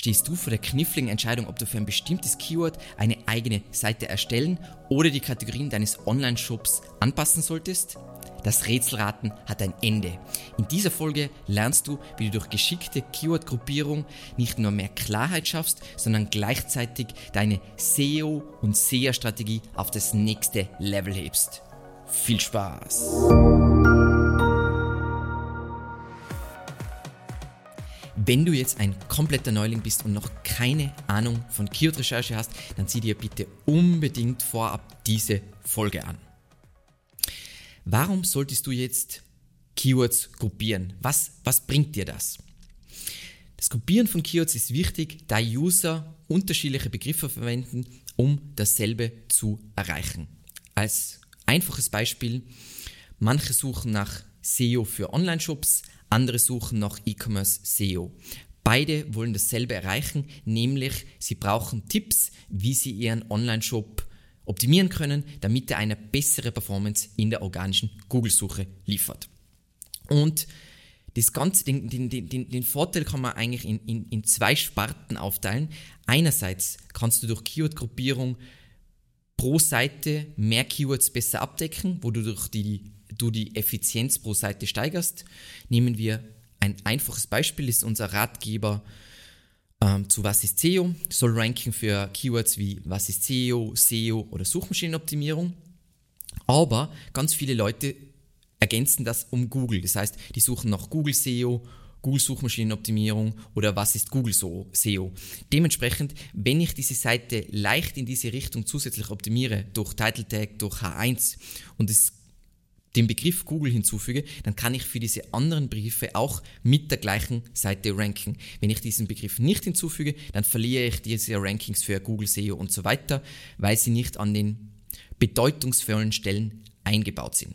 stehst du vor der kniffligen Entscheidung, ob du für ein bestimmtes Keyword eine eigene Seite erstellen oder die Kategorien deines Online-Shops anpassen solltest? Das Rätselraten hat ein Ende. In dieser Folge lernst du, wie du durch geschickte Keyword-Gruppierung nicht nur mehr Klarheit schaffst, sondern gleichzeitig deine SEO- und SEA-Strategie auf das nächste Level hebst. Viel Spaß! Wenn du jetzt ein kompletter Neuling bist und noch keine Ahnung von Keyword-Recherche hast, dann zieh dir bitte unbedingt vorab diese Folge an. Warum solltest du jetzt Keywords gruppieren? Was, was bringt dir das? Das Gruppieren von Keywords ist wichtig, da User unterschiedliche Begriffe verwenden, um dasselbe zu erreichen. Als einfaches Beispiel, manche suchen nach SEO für Online-Shops, andere suchen nach E-Commerce SEO. Beide wollen dasselbe erreichen, nämlich sie brauchen Tipps, wie sie ihren Online-Shop optimieren können, damit er eine bessere Performance in der organischen Google-Suche liefert. Und das Ganze, den, den, den, den Vorteil kann man eigentlich in, in, in zwei Sparten aufteilen. Einerseits kannst du durch Keyword-Gruppierung pro Seite mehr Keywords besser abdecken, wo du durch die du die Effizienz pro Seite steigerst. Nehmen wir ein einfaches Beispiel, ist unser Ratgeber ähm, zu Was ist SEO, soll ranken für Keywords wie Was ist SEO, SEO oder Suchmaschinenoptimierung. Aber ganz viele Leute ergänzen das um Google. Das heißt, die suchen nach Google SEO, Google Suchmaschinenoptimierung oder was ist Google SEO. Dementsprechend, wenn ich diese Seite leicht in diese Richtung zusätzlich optimiere, durch Title Tag, durch H1 und es den Begriff Google hinzufüge, dann kann ich für diese anderen Begriffe auch mit der gleichen Seite ranken. Wenn ich diesen Begriff nicht hinzufüge, dann verliere ich diese Rankings für Google SEO und so weiter, weil sie nicht an den bedeutungsvollen Stellen eingebaut sind.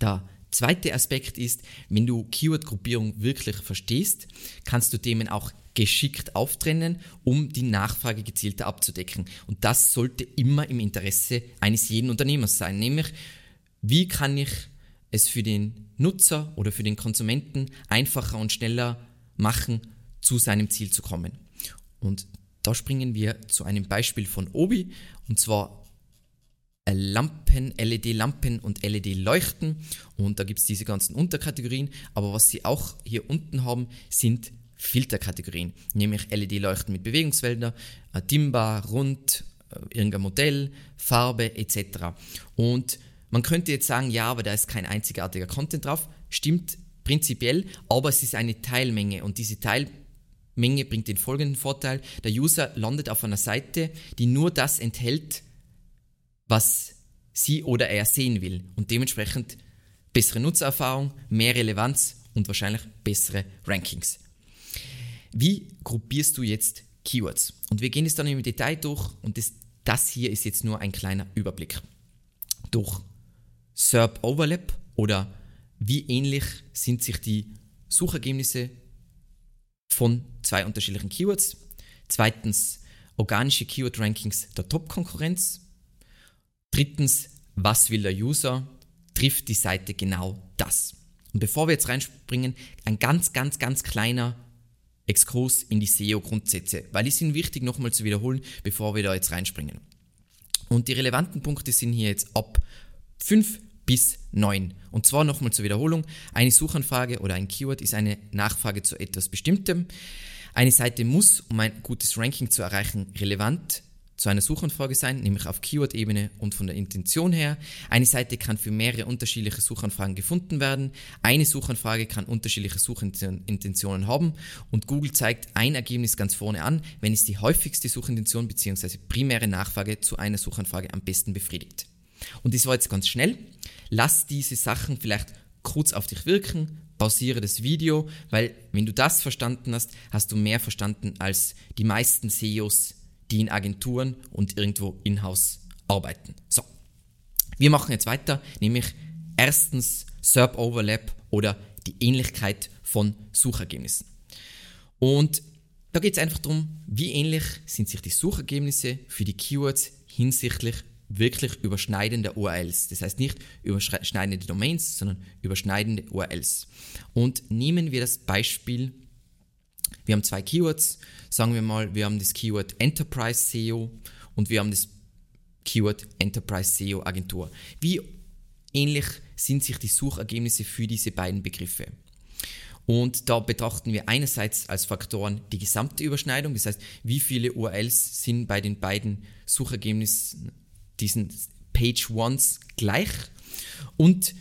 Der zweite Aspekt ist, wenn du Keyword-Gruppierung wirklich verstehst, kannst du Themen auch geschickt auftrennen, um die Nachfrage gezielter abzudecken. Und das sollte immer im Interesse eines jeden Unternehmers sein, nämlich wie kann ich es für den Nutzer oder für den Konsumenten einfacher und schneller machen, zu seinem Ziel zu kommen. Und da springen wir zu einem Beispiel von Obi, und zwar Lampen, LED-Lampen und LED-Leuchten. Und da gibt es diese ganzen Unterkategorien. Aber was sie auch hier unten haben, sind Filterkategorien, nämlich LED-Leuchten mit Bewegungsfelder, dimmbar, rund, äh, irgendein Modell, Farbe etc. Und man könnte jetzt sagen, ja, aber da ist kein einzigartiger Content drauf. Stimmt prinzipiell, aber es ist eine Teilmenge und diese Teilmenge bringt den folgenden Vorteil. Der User landet auf einer Seite, die nur das enthält, was sie oder er sehen will und dementsprechend bessere Nutzererfahrung, mehr Relevanz und wahrscheinlich bessere Rankings. Wie gruppierst du jetzt Keywords? Und wir gehen es dann im Detail durch und das, das hier ist jetzt nur ein kleiner Überblick. Durch SERP Overlap oder wie ähnlich sind sich die Suchergebnisse von zwei unterschiedlichen Keywords. Zweitens organische Keyword-Rankings der Top-Konkurrenz. Drittens, was will der User? Trifft die Seite genau das? Und bevor wir jetzt reinspringen, ein ganz, ganz, ganz kleiner Exkurs in die SEO-Grundsätze, weil die sind wichtig nochmal zu wiederholen, bevor wir da jetzt reinspringen. Und die relevanten Punkte sind hier jetzt ab 5 bis 9. Und zwar nochmal zur Wiederholung. Eine Suchanfrage oder ein Keyword ist eine Nachfrage zu etwas Bestimmtem. Eine Seite muss, um ein gutes Ranking zu erreichen, relevant zu einer Suchanfrage sein, nämlich auf Keyword-Ebene und von der Intention her. Eine Seite kann für mehrere unterschiedliche Suchanfragen gefunden werden. Eine Suchanfrage kann unterschiedliche Suchintentionen haben und Google zeigt ein Ergebnis ganz vorne an, wenn es die häufigste Suchintention bzw. primäre Nachfrage zu einer Suchanfrage am besten befriedigt. Und das war jetzt ganz schnell. Lass diese Sachen vielleicht kurz auf dich wirken, pausiere das Video, weil wenn du das verstanden hast, hast du mehr verstanden als die meisten CEOs, die in Agenturen und irgendwo in-house arbeiten. So, wir machen jetzt weiter, nämlich erstens SERP Overlap oder die Ähnlichkeit von Suchergebnissen. Und da geht es einfach darum, wie ähnlich sind sich die Suchergebnisse für die Keywords hinsichtlich wirklich überschneidende URLs. Das heißt nicht überschneidende Domains, sondern überschneidende URLs. Und nehmen wir das Beispiel Wir haben zwei Keywords. Sagen wir mal, wir haben das Keyword Enterprise SEO und wir haben das Keyword Enterprise SEO Agentur. Wie ähnlich sind sich die Suchergebnisse für diese beiden Begriffe? Und da betrachten wir einerseits als Faktoren die gesamte Überschneidung, das heißt, wie viele URLs sind bei den beiden Suchergebnissen, diesen Page Ones gleich. Und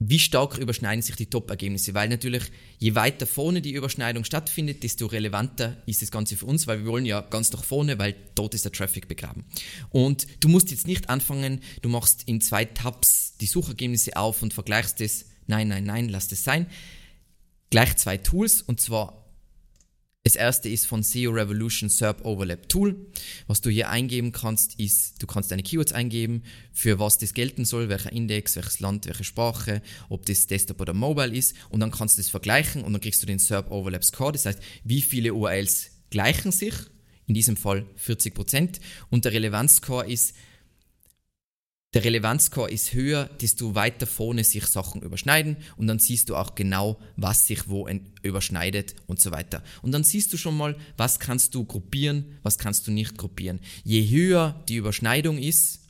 wie stark überschneiden sich die Top-Ergebnisse, weil natürlich je weiter vorne die Überschneidung stattfindet, desto relevanter ist das Ganze für uns, weil wir wollen ja ganz nach vorne, weil dort ist der Traffic begraben. Und du musst jetzt nicht anfangen, du machst in zwei Tabs die Suchergebnisse auf und vergleichst es, nein, nein, nein, lass das sein. Gleich zwei Tools und zwar das erste ist von SEO Revolution SERP Overlap Tool. Was du hier eingeben kannst, ist, du kannst deine Keywords eingeben, für was das gelten soll, welcher Index, welches Land, welche Sprache, ob das Desktop oder Mobile ist und dann kannst du das vergleichen und dann kriegst du den SERP Overlap Score. Das heißt, wie viele URLs gleichen sich, in diesem Fall 40% und der Relevanzscore ist, der Relevanzscore ist höher, desto weiter vorne sich Sachen überschneiden und dann siehst du auch genau, was sich wo überschneidet und so weiter. Und dann siehst du schon mal, was kannst du gruppieren, was kannst du nicht gruppieren. Je höher die Überschneidung ist,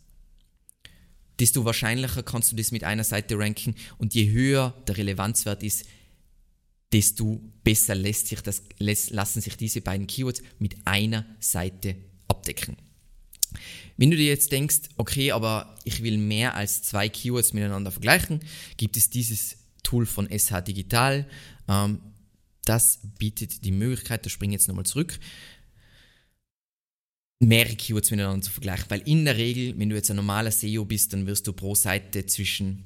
desto wahrscheinlicher kannst du das mit einer Seite ranken und je höher der Relevanzwert ist, desto besser lässt sich das, lassen sich diese beiden Keywords mit einer Seite abdecken. Wenn du dir jetzt denkst, okay, aber ich will mehr als zwei Keywords miteinander vergleichen, gibt es dieses Tool von SH Digital. Ähm, das bietet die Möglichkeit, da springe ich jetzt nochmal zurück, mehrere Keywords miteinander zu vergleichen. Weil in der Regel, wenn du jetzt ein normaler SEO bist, dann wirst du pro Seite zwischen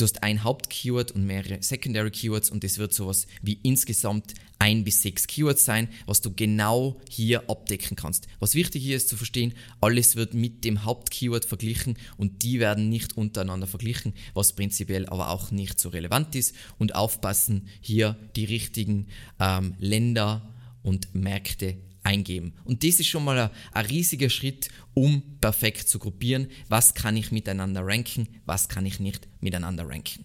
Du hast ein Hauptkeyword und mehrere Secondary Keywords und das wird sowas wie insgesamt ein bis sechs Keywords sein, was du genau hier abdecken kannst. Was wichtig hier ist zu verstehen, alles wird mit dem Hauptkeyword verglichen und die werden nicht untereinander verglichen, was prinzipiell aber auch nicht so relevant ist und aufpassen, hier die richtigen ähm, Länder und Märkte eingeben. Und das ist schon mal ein, ein, riesiger Schritt, um perfekt zu gruppieren, was kann ich miteinander ranken, was kann ich nicht miteinander ranken.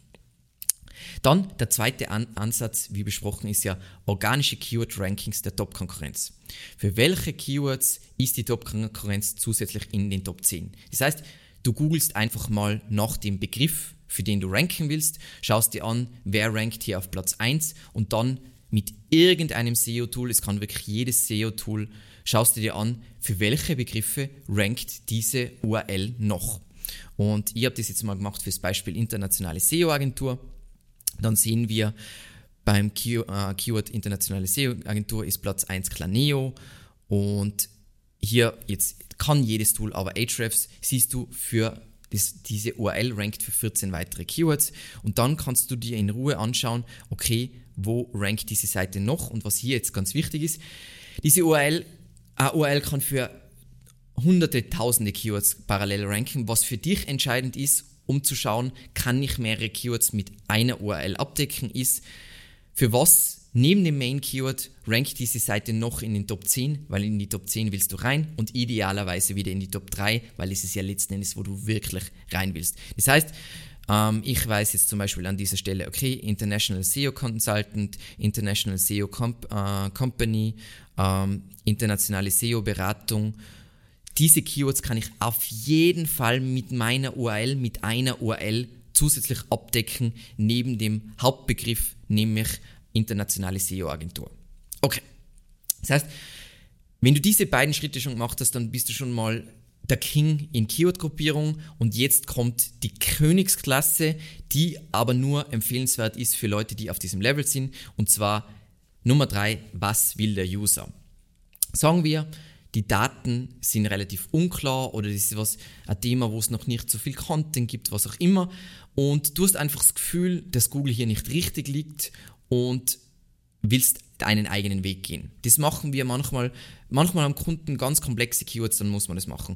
Dann der zweite An Ansatz, wie besprochen, ist ja organische Keyword-Rankings der Top-Konkurrenz. Für welche Keywords ist die Top-Konkurrenz zusätzlich in den Top 10? Das heißt, du googelst einfach mal nach dem Begriff, für den du ranken willst, schaust dir an, wer rankt hier auf Platz 1 und dann mit irgendeinem SEO-Tool, es kann wirklich jedes SEO-Tool, schaust du dir an, für welche Begriffe rankt diese URL noch. Und ich habe das jetzt mal gemacht für das Beispiel internationale SEO-Agentur. Dann sehen wir beim Key äh, Keyword internationale SEO-Agentur ist Platz 1 Claneo und hier jetzt kann jedes Tool, aber Ahrefs siehst du für das, diese URL rankt für 14 weitere Keywords und dann kannst du dir in Ruhe anschauen, okay, wo rankt diese Seite noch und was hier jetzt ganz wichtig ist. Diese URL, eine URL kann für hunderte, tausende Keywords parallel ranken, was für dich entscheidend ist, um zu schauen, kann ich mehrere Keywords mit einer URL abdecken, ist, für was neben dem Main Keyword rankt diese Seite noch in den Top 10, weil in die Top 10 willst du rein und idealerweise wieder in die Top 3, weil es ist ja letzten Endes, wo du wirklich rein willst. Das heißt, ähm, ich weiß jetzt zum Beispiel an dieser Stelle, okay, International SEO Consultant, International SEO Comp äh, Company, ähm, internationale SEO Beratung. Diese Keywords kann ich auf jeden Fall mit meiner URL, mit einer URL zusätzlich abdecken, neben dem Hauptbegriff, nämlich internationale SEO-Agentur. Okay. Das heißt, wenn du diese beiden Schritte schon gemacht hast, dann bist du schon mal der King in Keyword-Gruppierung und jetzt kommt die Königsklasse, die aber nur empfehlenswert ist für Leute, die auf diesem Level sind. Und zwar Nummer drei, was will der User? Sagen wir, die Daten sind relativ unklar oder das ist was, ein Thema, wo es noch nicht so viel Content gibt, was auch immer. Und du hast einfach das Gefühl, dass Google hier nicht richtig liegt und willst deinen eigenen Weg gehen. Das machen wir manchmal, manchmal am Kunden ganz komplexe Keywords, dann muss man das machen.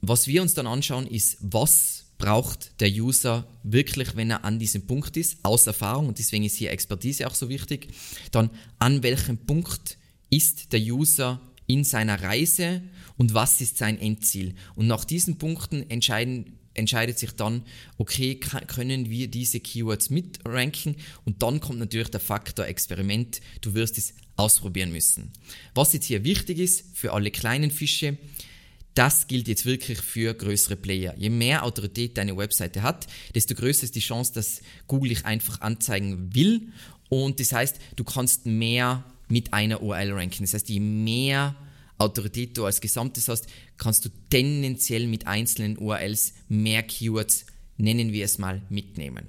Was wir uns dann anschauen, ist, was braucht der User wirklich, wenn er an diesem Punkt ist, aus Erfahrung, und deswegen ist hier Expertise auch so wichtig, dann an welchem Punkt ist der User in seiner Reise und was ist sein Endziel. Und nach diesen Punkten entscheiden entscheidet sich dann, okay, können wir diese Keywords mitranken und dann kommt natürlich der Faktor Experiment, du wirst es ausprobieren müssen. Was jetzt hier wichtig ist für alle kleinen Fische, das gilt jetzt wirklich für größere Player. Je mehr Autorität deine Webseite hat, desto größer ist die Chance, dass Google dich einfach anzeigen will. Und das heißt, du kannst mehr mit einer URL ranken. Das heißt, je mehr Autorität du als Gesamtes hast, kannst du tendenziell mit einzelnen URLs mehr Keywords, nennen wir es mal, mitnehmen.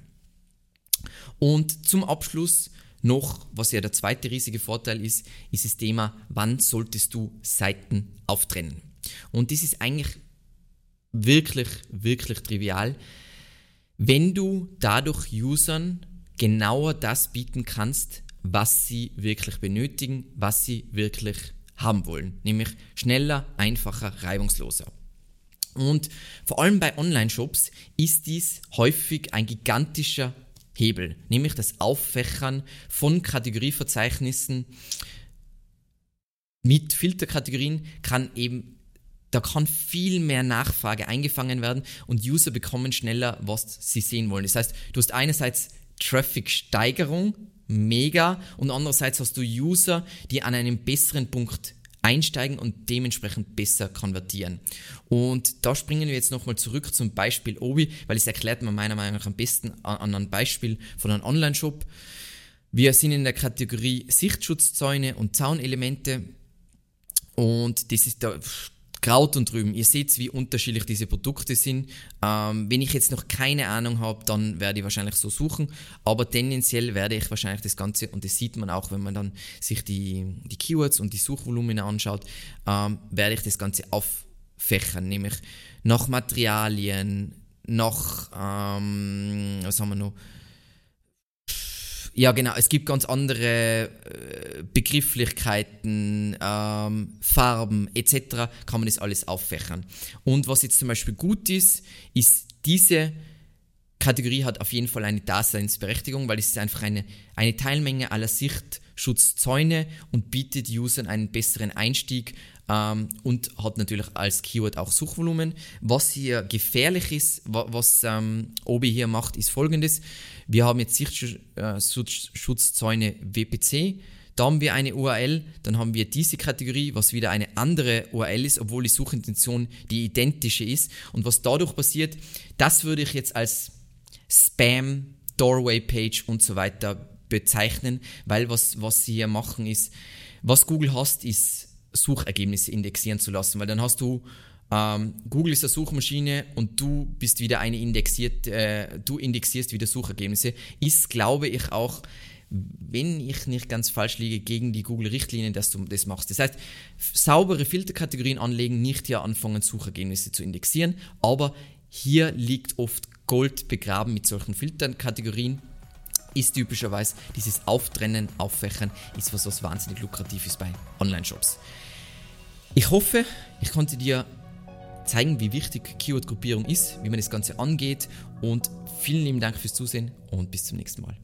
Und zum Abschluss noch, was ja der zweite riesige Vorteil ist, ist das Thema, wann solltest du Seiten auftrennen. Und das ist eigentlich wirklich, wirklich trivial, wenn du dadurch Usern genauer das bieten kannst, was sie wirklich benötigen, was sie wirklich haben wollen, nämlich schneller, einfacher, reibungsloser. Und vor allem bei Online-Shops ist dies häufig ein gigantischer Hebel, nämlich das Auffächern von Kategorieverzeichnissen mit Filterkategorien kann eben da kann viel mehr Nachfrage eingefangen werden und User bekommen schneller, was sie sehen wollen. Das heißt, du hast einerseits Traffic-Steigerung, mega, und andererseits hast du User, die an einem besseren Punkt einsteigen und dementsprechend besser konvertieren. Und da springen wir jetzt nochmal zurück zum Beispiel Obi, weil es erklärt man meiner Meinung nach am besten an einem Beispiel von einem Online-Shop. Wir sind in der Kategorie Sichtschutzzäune und Zaunelemente und das ist da Kraut und Rüben. Ihr seht, wie unterschiedlich diese Produkte sind. Ähm, wenn ich jetzt noch keine Ahnung habe, dann werde ich wahrscheinlich so suchen. Aber tendenziell werde ich wahrscheinlich das Ganze, und das sieht man auch, wenn man dann sich die, die Keywords und die Suchvolumina anschaut, ähm, werde ich das Ganze auffächern, nämlich nach Materialien, nach, ähm, was haben wir noch, ja, genau. Es gibt ganz andere äh, Begrifflichkeiten, ähm, Farben etc. Kann man das alles auffächern. Und was jetzt zum Beispiel gut ist, ist diese Kategorie hat auf jeden Fall eine Daseinsberechtigung, weil es ist einfach eine, eine Teilmenge aller Sichtschutzzäune und bietet Usern einen besseren Einstieg ähm, und hat natürlich als Keyword auch Suchvolumen. Was hier gefährlich ist, was ähm, Obi hier macht, ist folgendes. Wir haben jetzt Sichtschutzzäune äh, WPC. Da haben wir eine URL, dann haben wir diese Kategorie, was wieder eine andere URL ist, obwohl die Suchintention die identische ist. Und was dadurch passiert, das würde ich jetzt als Spam, Doorway Page und so weiter bezeichnen, weil was, was sie hier machen ist, was Google hasst, ist Suchergebnisse indexieren zu lassen, weil dann hast du ähm, Google ist eine Suchmaschine und du bist wieder eine indexiert, äh, du indexierst wieder Suchergebnisse, ist, glaube ich, auch wenn ich nicht ganz falsch liege, gegen die Google-Richtlinien, dass du das machst. Das heißt, saubere Filterkategorien anlegen, nicht hier anfangen, Suchergebnisse zu indexieren, aber hier liegt oft Gold begraben mit solchen Filterkategorien ist typischerweise dieses Auftrennen, Auffächern, ist was, was wahnsinnig lukrativ ist bei Online-Shops. Ich hoffe, ich konnte dir zeigen, wie wichtig Keyword-Gruppierung ist, wie man das Ganze angeht und vielen lieben Dank fürs Zusehen und bis zum nächsten Mal.